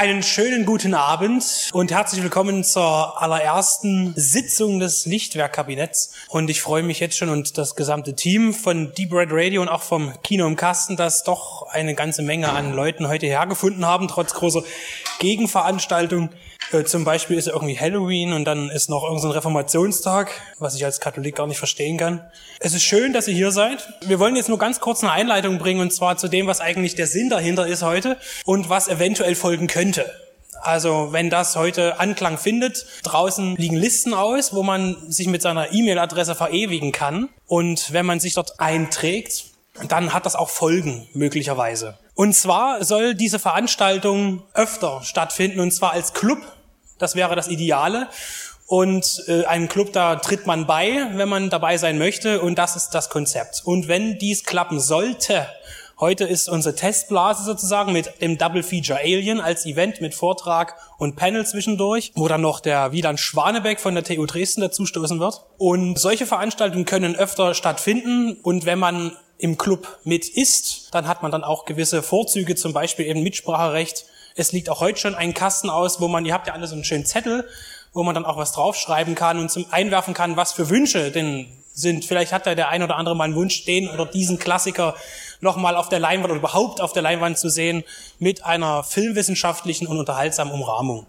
Einen schönen guten Abend und herzlich willkommen zur allerersten Sitzung des Lichtwerkkabinetts. Und ich freue mich jetzt schon und das gesamte Team von Deep Red Radio und auch vom Kino im Kasten, dass doch eine ganze Menge an Leuten heute hergefunden haben, trotz großer Gegenveranstaltung. Äh, zum Beispiel ist irgendwie Halloween und dann ist noch irgendein Reformationstag, was ich als Katholik gar nicht verstehen kann. Es ist schön, dass ihr hier seid. Wir wollen jetzt nur ganz kurz eine Einleitung bringen und zwar zu dem, was eigentlich der Sinn dahinter ist heute und was eventuell folgen könnte. Also wenn das heute Anklang findet, draußen liegen Listen aus, wo man sich mit seiner E-Mail-Adresse verewigen kann. Und wenn man sich dort einträgt, dann hat das auch Folgen möglicherweise. Und zwar soll diese Veranstaltung öfter stattfinden und zwar als Club. Das wäre das Ideale. Und äh, einem Club, da tritt man bei, wenn man dabei sein möchte. Und das ist das Konzept. Und wenn dies klappen sollte, heute ist unsere Testblase sozusagen mit dem Double Feature Alien als Event mit Vortrag und Panel zwischendurch, wo dann noch der Wieland Schwanebeck von der TU Dresden dazustoßen wird. Und solche Veranstaltungen können öfter stattfinden. Und wenn man im Club mit ist, dann hat man dann auch gewisse Vorzüge, zum Beispiel eben Mitspracherecht. Es liegt auch heute schon ein Kasten aus, wo man, ihr habt ja alle so einen schönen Zettel, wo man dann auch was draufschreiben kann und zum einwerfen kann, was für Wünsche denn sind. Vielleicht hat da der ein oder andere mal einen Wunsch, den oder diesen Klassiker nochmal auf der Leinwand oder überhaupt auf der Leinwand zu sehen mit einer filmwissenschaftlichen und unterhaltsamen Umrahmung.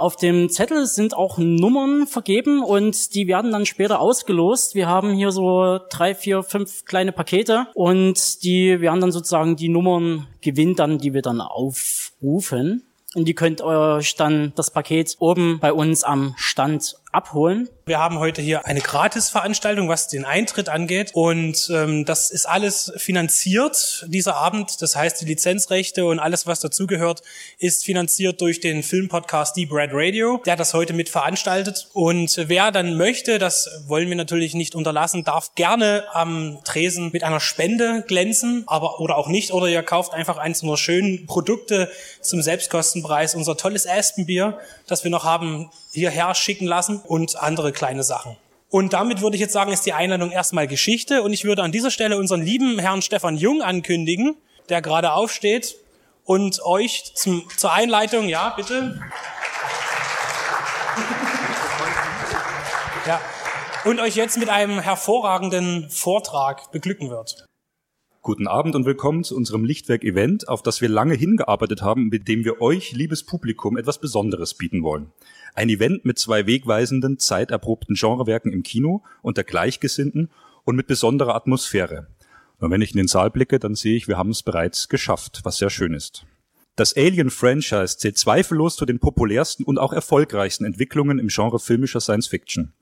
Auf dem Zettel sind auch Nummern vergeben und die werden dann später ausgelost. Wir haben hier so drei, vier, fünf kleine Pakete und die werden dann sozusagen die Nummern gewinnt dann, die wir dann aufrufen. Und ihr könnt euch dann das Paket oben bei uns am Stand abholen. Wir haben heute hier eine Gratisveranstaltung, was den Eintritt angeht. Und ähm, das ist alles finanziert, dieser Abend. Das heißt, die Lizenzrechte und alles, was dazugehört, ist finanziert durch den Filmpodcast Deep Red Radio, der das heute mit veranstaltet. Und wer dann möchte, das wollen wir natürlich nicht unterlassen, darf gerne am Tresen mit einer Spende glänzen, aber oder auch nicht. Oder ihr kauft einfach eins unserer schönen Produkte zum Selbstkostenpreis. Unser tolles Aspenbier, das wir noch haben, hierher schicken lassen und andere kleine Sachen. Und damit würde ich jetzt sagen, ist die Einladung erstmal Geschichte. Und ich würde an dieser Stelle unseren lieben Herrn Stefan Jung ankündigen, der gerade aufsteht und euch zum, zur Einleitung, ja, bitte. Ja, und euch jetzt mit einem hervorragenden Vortrag beglücken wird. Guten Abend und willkommen zu unserem Lichtwerk-Event, auf das wir lange hingearbeitet haben, mit dem wir euch, liebes Publikum, etwas Besonderes bieten wollen. Ein Event mit zwei wegweisenden, zeiterprobten Genrewerken im Kino unter Gleichgesinnten und mit besonderer Atmosphäre. Und wenn ich in den Saal blicke, dann sehe ich, wir haben es bereits geschafft, was sehr schön ist. Das Alien-Franchise zählt zweifellos zu den populärsten und auch erfolgreichsten Entwicklungen im Genre filmischer Science-Fiction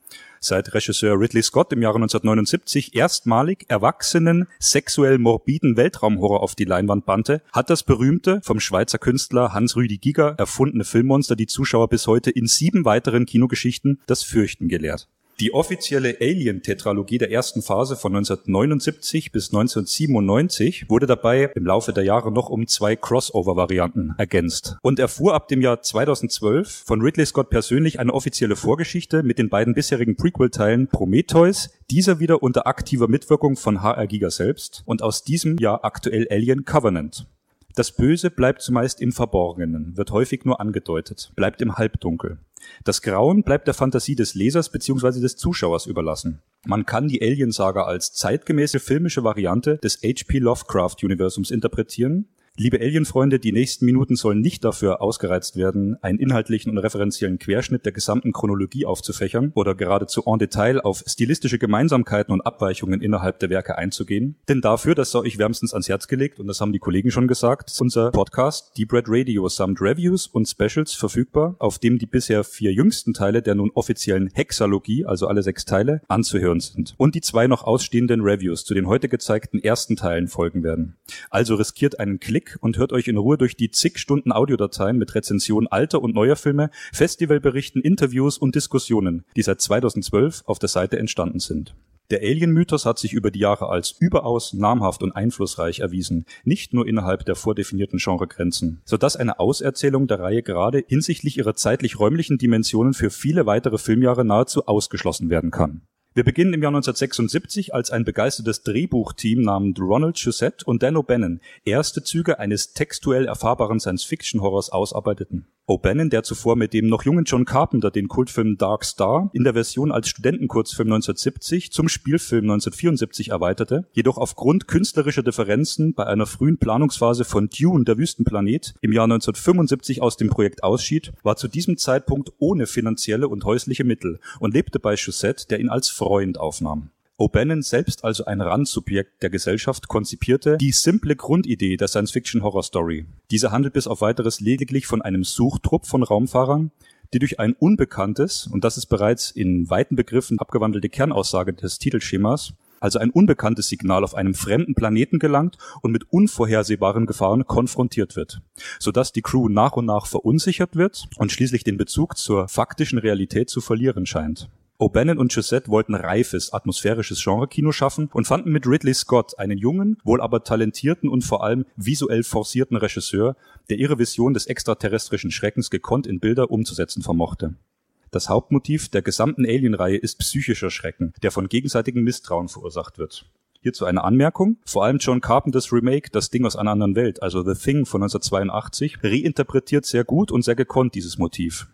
seit Regisseur Ridley Scott im Jahre 1979 erstmalig erwachsenen, sexuell morbiden Weltraumhorror auf die Leinwand bannte, hat das berühmte, vom Schweizer Künstler Hans-Rüdi Giger erfundene Filmmonster die Zuschauer bis heute in sieben weiteren Kinogeschichten das Fürchten gelehrt. Die offizielle Alien-Tetralogie der ersten Phase von 1979 bis 1997 wurde dabei im Laufe der Jahre noch um zwei Crossover-Varianten ergänzt und erfuhr ab dem Jahr 2012 von Ridley Scott persönlich eine offizielle Vorgeschichte mit den beiden bisherigen Prequel-Teilen Prometheus, dieser wieder unter aktiver Mitwirkung von HR Giga selbst und aus diesem Jahr aktuell Alien Covenant. Das Böse bleibt zumeist im Verborgenen, wird häufig nur angedeutet, bleibt im Halbdunkel. Das Grauen bleibt der Fantasie des Lesers bzw. des Zuschauers überlassen. Man kann die Alien-Saga als zeitgemäße filmische Variante des H.P. Lovecraft-Universums interpretieren, Liebe Alien-Freunde, die nächsten Minuten sollen nicht dafür ausgereizt werden, einen inhaltlichen und referenziellen Querschnitt der gesamten Chronologie aufzufächern oder geradezu en Detail auf stilistische Gemeinsamkeiten und Abweichungen innerhalb der Werke einzugehen. Denn dafür, das sei ich wärmstens ans Herz gelegt, und das haben die Kollegen schon gesagt, unser Podcast Deep Red Radio samt Reviews und Specials verfügbar, auf dem die bisher vier jüngsten Teile der nun offiziellen Hexalogie, also alle sechs Teile, anzuhören sind. Und die zwei noch ausstehenden Reviews zu den heute gezeigten ersten Teilen folgen werden. Also riskiert einen Klick und hört euch in Ruhe durch die zig Stunden Audiodateien mit Rezensionen alter und neuer Filme, Festivalberichten, Interviews und Diskussionen, die seit 2012 auf der Seite entstanden sind. Der Alien-Mythos hat sich über die Jahre als überaus namhaft und einflussreich erwiesen, nicht nur innerhalb der vordefinierten Genregrenzen, so dass eine Auserzählung der Reihe gerade hinsichtlich ihrer zeitlich-räumlichen Dimensionen für viele weitere Filmjahre nahezu ausgeschlossen werden kann. Wir beginnen im Jahr 1976, als ein begeistertes Drehbuchteam namens Ronald Shusett und Dan O'Bannon erste Züge eines textuell erfahrbaren Science-Fiction-Horrors ausarbeiteten. O'Bannon, der zuvor mit dem noch jungen John Carpenter den Kultfilm Dark Star in der Version als Studentenkurzfilm 1970 zum Spielfilm 1974 erweiterte, jedoch aufgrund künstlerischer Differenzen bei einer frühen Planungsphase von Dune, der Wüstenplanet, im Jahr 1975 aus dem Projekt ausschied, war zu diesem Zeitpunkt ohne finanzielle und häusliche Mittel und lebte bei Chaussette, der ihn als Freund aufnahm. O'Bannon, selbst also ein Randsubjekt der Gesellschaft, konzipierte die simple Grundidee der Science-Fiction-Horror-Story. Diese handelt bis auf weiteres lediglich von einem Suchtrupp von Raumfahrern, die durch ein unbekanntes, und das ist bereits in weiten Begriffen abgewandelte Kernaussage des Titelschemas, also ein unbekanntes Signal auf einem fremden Planeten gelangt und mit unvorhersehbaren Gefahren konfrontiert wird, sodass die Crew nach und nach verunsichert wird und schließlich den Bezug zur faktischen Realität zu verlieren scheint. O'Bannon und Gisette wollten reifes, atmosphärisches Genrekino schaffen und fanden mit Ridley Scott einen jungen, wohl aber talentierten und vor allem visuell forcierten Regisseur, der ihre Vision des extraterrestrischen Schreckens gekonnt in Bilder umzusetzen vermochte. Das Hauptmotiv der gesamten Alien-Reihe ist psychischer Schrecken, der von gegenseitigem Misstrauen verursacht wird. Hierzu eine Anmerkung. Vor allem John Carpenters Remake, Das Ding aus einer anderen Welt, also The Thing von 1982, reinterpretiert sehr gut und sehr gekonnt dieses Motiv.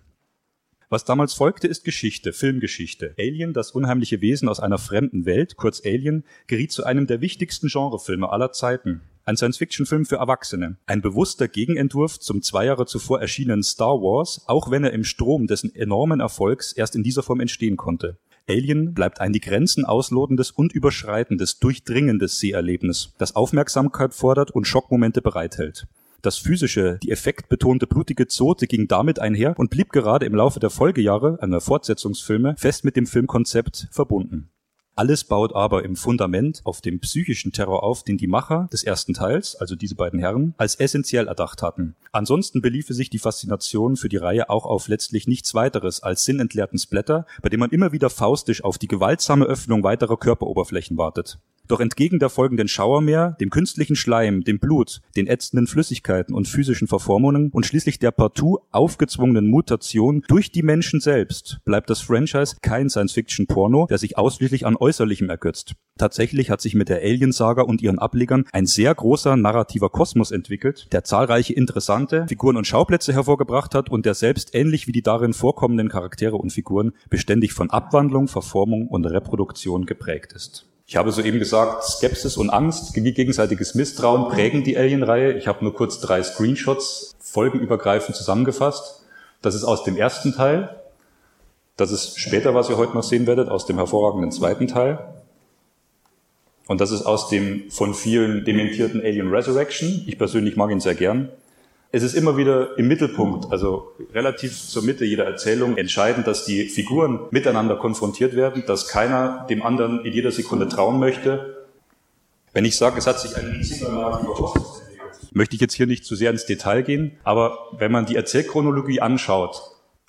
Was damals folgte, ist Geschichte, Filmgeschichte. Alien, das unheimliche Wesen aus einer fremden Welt, kurz Alien, geriet zu einem der wichtigsten Genrefilme aller Zeiten. Ein Science-Fiction-Film für Erwachsene. Ein bewusster Gegenentwurf zum zwei Jahre zuvor erschienenen Star Wars, auch wenn er im Strom dessen enormen Erfolgs erst in dieser Form entstehen konnte. Alien bleibt ein die Grenzen auslotendes und überschreitendes, durchdringendes Seherlebnis, das Aufmerksamkeit fordert und Schockmomente bereithält. Das physische, die effektbetonte blutige Zote ging damit einher und blieb gerade im Laufe der Folgejahre einer Fortsetzungsfilme fest mit dem Filmkonzept verbunden. Alles baut aber im Fundament auf dem psychischen Terror auf, den die Macher des ersten Teils, also diese beiden Herren, als essentiell erdacht hatten. Ansonsten beliefe sich die Faszination für die Reihe auch auf letztlich nichts weiteres als sinnentleerten Splatter, bei dem man immer wieder faustisch auf die gewaltsame Öffnung weiterer Körperoberflächen wartet. Doch entgegen der folgenden Schauermeer, dem künstlichen Schleim, dem Blut, den ätzenden Flüssigkeiten und physischen Verformungen und schließlich der partout aufgezwungenen Mutation durch die Menschen selbst, bleibt das Franchise kein Science-Fiction-Porno, der sich ausschließlich an Äußerlichem ergötzt. Tatsächlich hat sich mit der Alien-Saga und ihren Ablegern ein sehr großer narrativer Kosmos entwickelt, der zahlreiche interessante Figuren und Schauplätze hervorgebracht hat und der selbst ähnlich wie die darin vorkommenden Charaktere und Figuren beständig von Abwandlung, Verformung und Reproduktion geprägt ist. Ich habe soeben gesagt, Skepsis und Angst, gegenseitiges Misstrauen prägen die Alien-Reihe. Ich habe nur kurz drei Screenshots folgenübergreifend zusammengefasst. Das ist aus dem ersten Teil. Das ist später, was ihr heute noch sehen werdet, aus dem hervorragenden zweiten Teil. Und das ist aus dem von vielen dementierten Alien Resurrection. Ich persönlich mag ihn sehr gern es ist immer wieder im Mittelpunkt, also relativ zur Mitte jeder Erzählung entscheidend, dass die Figuren miteinander konfrontiert werden, dass keiner dem anderen in jeder Sekunde trauen möchte. Wenn ich sage, es hat sich ein entwickelt, möchte ich jetzt hier nicht zu sehr ins Detail gehen, aber wenn man die Erzählchronologie anschaut,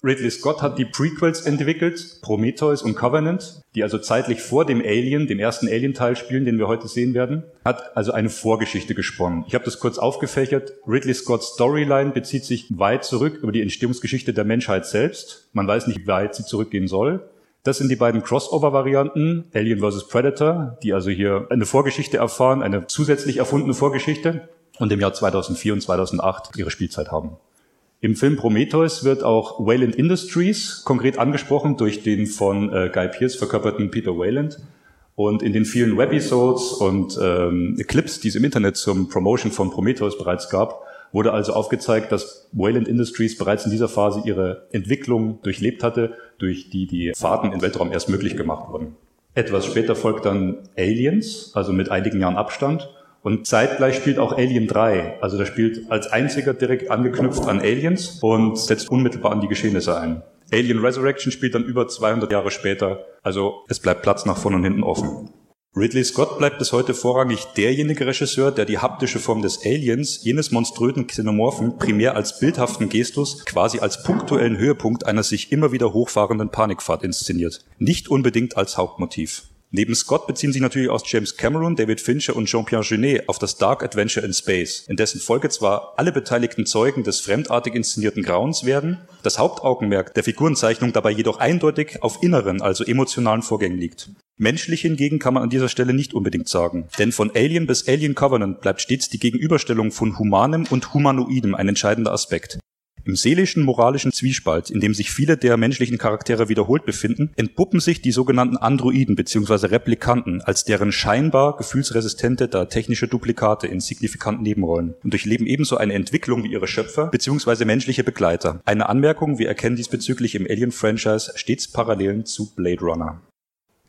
Ridley Scott hat die Prequels entwickelt, Prometheus und Covenant, die also zeitlich vor dem Alien, dem ersten Alien-Teil spielen, den wir heute sehen werden, hat also eine Vorgeschichte gesponnen. Ich habe das kurz aufgefächert. Ridley Scotts Storyline bezieht sich weit zurück über die Entstehungsgeschichte der Menschheit selbst. Man weiß nicht, wie weit sie zurückgehen soll. Das sind die beiden Crossover-Varianten, Alien vs. Predator, die also hier eine Vorgeschichte erfahren, eine zusätzlich erfundene Vorgeschichte und im Jahr 2004 und 2008 ihre Spielzeit haben. Im Film Prometheus wird auch Wayland Industries konkret angesprochen durch den von äh, Guy Pearce verkörperten Peter Wayland. Und in den vielen Webisodes und ähm, Clips, die es im Internet zum Promotion von Prometheus bereits gab, wurde also aufgezeigt, dass Wayland Industries bereits in dieser Phase ihre Entwicklung durchlebt hatte, durch die die Fahrten im Weltraum erst möglich gemacht wurden. Etwas später folgt dann Aliens, also mit einigen Jahren Abstand. Und zeitgleich spielt auch Alien 3. Also der spielt als einziger direkt angeknüpft an Aliens und setzt unmittelbar an die Geschehnisse ein. Alien Resurrection spielt dann über 200 Jahre später. Also es bleibt Platz nach vorne und hinten offen. Ridley Scott bleibt bis heute vorrangig derjenige Regisseur, der die haptische Form des Aliens, jenes monströsen Xenomorphen, primär als bildhaften Gestus, quasi als punktuellen Höhepunkt einer sich immer wieder hochfahrenden Panikfahrt inszeniert. Nicht unbedingt als Hauptmotiv. Neben Scott beziehen sich natürlich auch James Cameron, David Fincher und Jean-Pierre Genet auf das Dark Adventure in Space, in dessen Folge zwar alle beteiligten Zeugen des fremdartig inszenierten Grauens werden, das Hauptaugenmerk der Figurenzeichnung dabei jedoch eindeutig auf inneren, also emotionalen Vorgängen liegt. Menschlich hingegen kann man an dieser Stelle nicht unbedingt sagen. Denn von Alien bis Alien Covenant bleibt stets die Gegenüberstellung von Humanem und Humanoidem ein entscheidender Aspekt. Im seelischen, moralischen Zwiespalt, in dem sich viele der menschlichen Charaktere wiederholt befinden, entpuppen sich die sogenannten Androiden bzw. Replikanten als deren scheinbar gefühlsresistente, da technische Duplikate in signifikanten Nebenrollen und durchleben ebenso eine Entwicklung wie ihre Schöpfer bzw. menschliche Begleiter. Eine Anmerkung, wir erkennen diesbezüglich im Alien-Franchise stets Parallelen zu Blade Runner.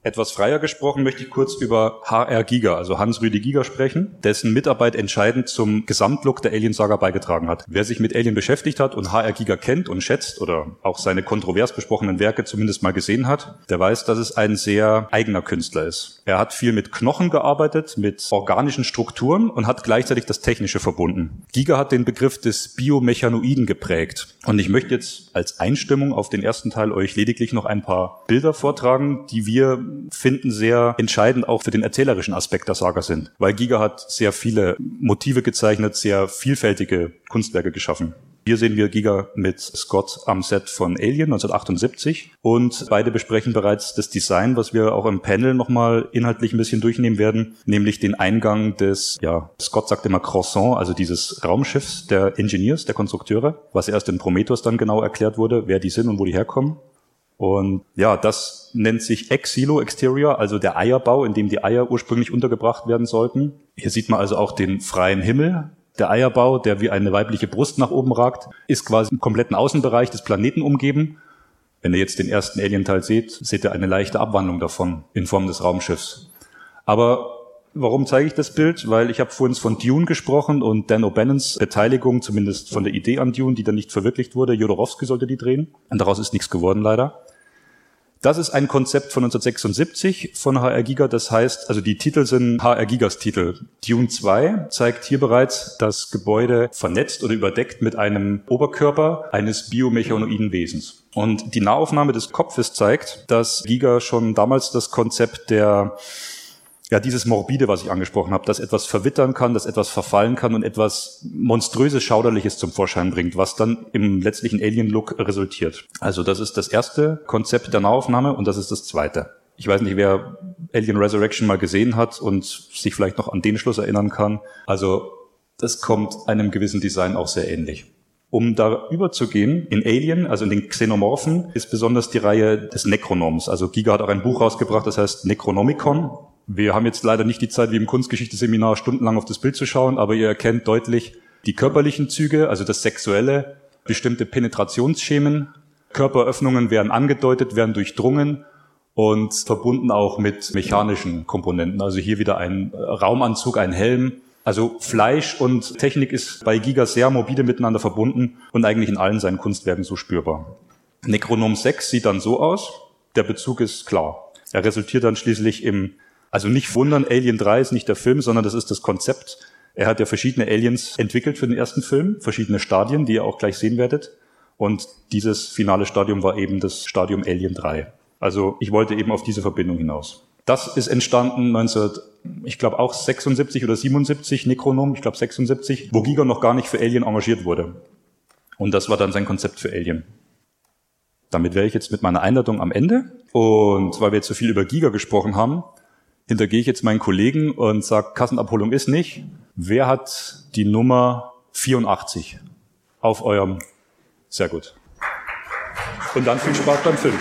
Etwas freier gesprochen möchte ich kurz über HR Giga, also Hans-Rüdi Giga sprechen, dessen Mitarbeit entscheidend zum Gesamtlook der Alien-Saga beigetragen hat. Wer sich mit Alien beschäftigt hat und HR Giga kennt und schätzt oder auch seine kontrovers besprochenen Werke zumindest mal gesehen hat, der weiß, dass es ein sehr eigener Künstler ist. Er hat viel mit Knochen gearbeitet, mit organischen Strukturen und hat gleichzeitig das Technische verbunden. Giga hat den Begriff des Biomechanoiden geprägt. Und ich möchte jetzt als Einstimmung auf den ersten Teil euch lediglich noch ein paar Bilder vortragen, die wir finden sehr entscheidend auch für den erzählerischen Aspekt der Saga sind. Weil Giga hat sehr viele Motive gezeichnet, sehr vielfältige Kunstwerke geschaffen. Hier sehen wir Giga mit Scott am Set von Alien 1978 und beide besprechen bereits das Design, was wir auch im Panel nochmal inhaltlich ein bisschen durchnehmen werden, nämlich den Eingang des, ja, Scott sagt immer Croissant, also dieses Raumschiffs der Engineers, der Konstrukteure, was erst in Prometheus dann genau erklärt wurde, wer die sind und wo die herkommen. Und ja, das nennt sich Ex-Silo Exterior, also der Eierbau, in dem die Eier ursprünglich untergebracht werden sollten. Hier sieht man also auch den freien Himmel. Der Eierbau, der wie eine weibliche Brust nach oben ragt, ist quasi im kompletten Außenbereich des Planeten umgeben. Wenn ihr jetzt den ersten Alien-Teil seht, seht ihr eine leichte Abwandlung davon in Form des Raumschiffs. Aber Warum zeige ich das Bild? Weil ich habe vorhin von Dune gesprochen und Dan O'Bannons Beteiligung, zumindest von der Idee an Dune, die dann nicht verwirklicht wurde. Jodorowsky sollte die drehen. Und daraus ist nichts geworden, leider. Das ist ein Konzept von 1976 von HR Giga. Das heißt, also die Titel sind HR Gigas Titel. Dune 2 zeigt hier bereits das Gebäude vernetzt oder überdeckt mit einem Oberkörper eines biomechanoiden Wesens. Und die Nahaufnahme des Kopfes zeigt, dass Giga schon damals das Konzept der ja, dieses Morbide, was ich angesprochen habe, dass etwas verwittern kann, dass etwas verfallen kann und etwas monströses, schauderliches zum Vorschein bringt, was dann im letztlichen Alien-Look resultiert. Also das ist das erste Konzept der Nahaufnahme und das ist das zweite. Ich weiß nicht, wer Alien Resurrection mal gesehen hat und sich vielleicht noch an den Schluss erinnern kann. Also das kommt einem gewissen Design auch sehr ähnlich. Um da überzugehen, in Alien, also in den Xenomorphen, ist besonders die Reihe des Necronoms. Also Giga hat auch ein Buch rausgebracht, das heißt Necronomicon. Wir haben jetzt leider nicht die Zeit, wie im Kunstgeschichte-Seminar stundenlang auf das Bild zu schauen, aber ihr erkennt deutlich die körperlichen Züge, also das Sexuelle, bestimmte Penetrationsschemen, Körperöffnungen werden angedeutet, werden durchdrungen und verbunden auch mit mechanischen Komponenten. Also hier wieder ein Raumanzug, ein Helm. Also Fleisch und Technik ist bei Giga sehr morbide miteinander verbunden und eigentlich in allen seinen Kunstwerken so spürbar. Necronom 6 sieht dann so aus. Der Bezug ist klar. Er resultiert dann schließlich im also nicht wundern, Alien 3 ist nicht der Film, sondern das ist das Konzept. Er hat ja verschiedene Aliens entwickelt für den ersten Film, verschiedene Stadien, die ihr auch gleich sehen werdet. Und dieses finale Stadium war eben das Stadium Alien 3. Also ich wollte eben auf diese Verbindung hinaus. Das ist entstanden 19, ich glaube auch 76 oder 77, Necronom, ich glaube 76, wo Giga noch gar nicht für Alien engagiert wurde. Und das war dann sein Konzept für Alien. Damit wäre ich jetzt mit meiner Einladung am Ende. Und weil wir jetzt so viel über Giga gesprochen haben, hintergehe ich jetzt meinen Kollegen und sage, Kassenabholung ist nicht. Wer hat die Nummer 84 auf eurem? Sehr gut. Und dann viel Spaß beim Film.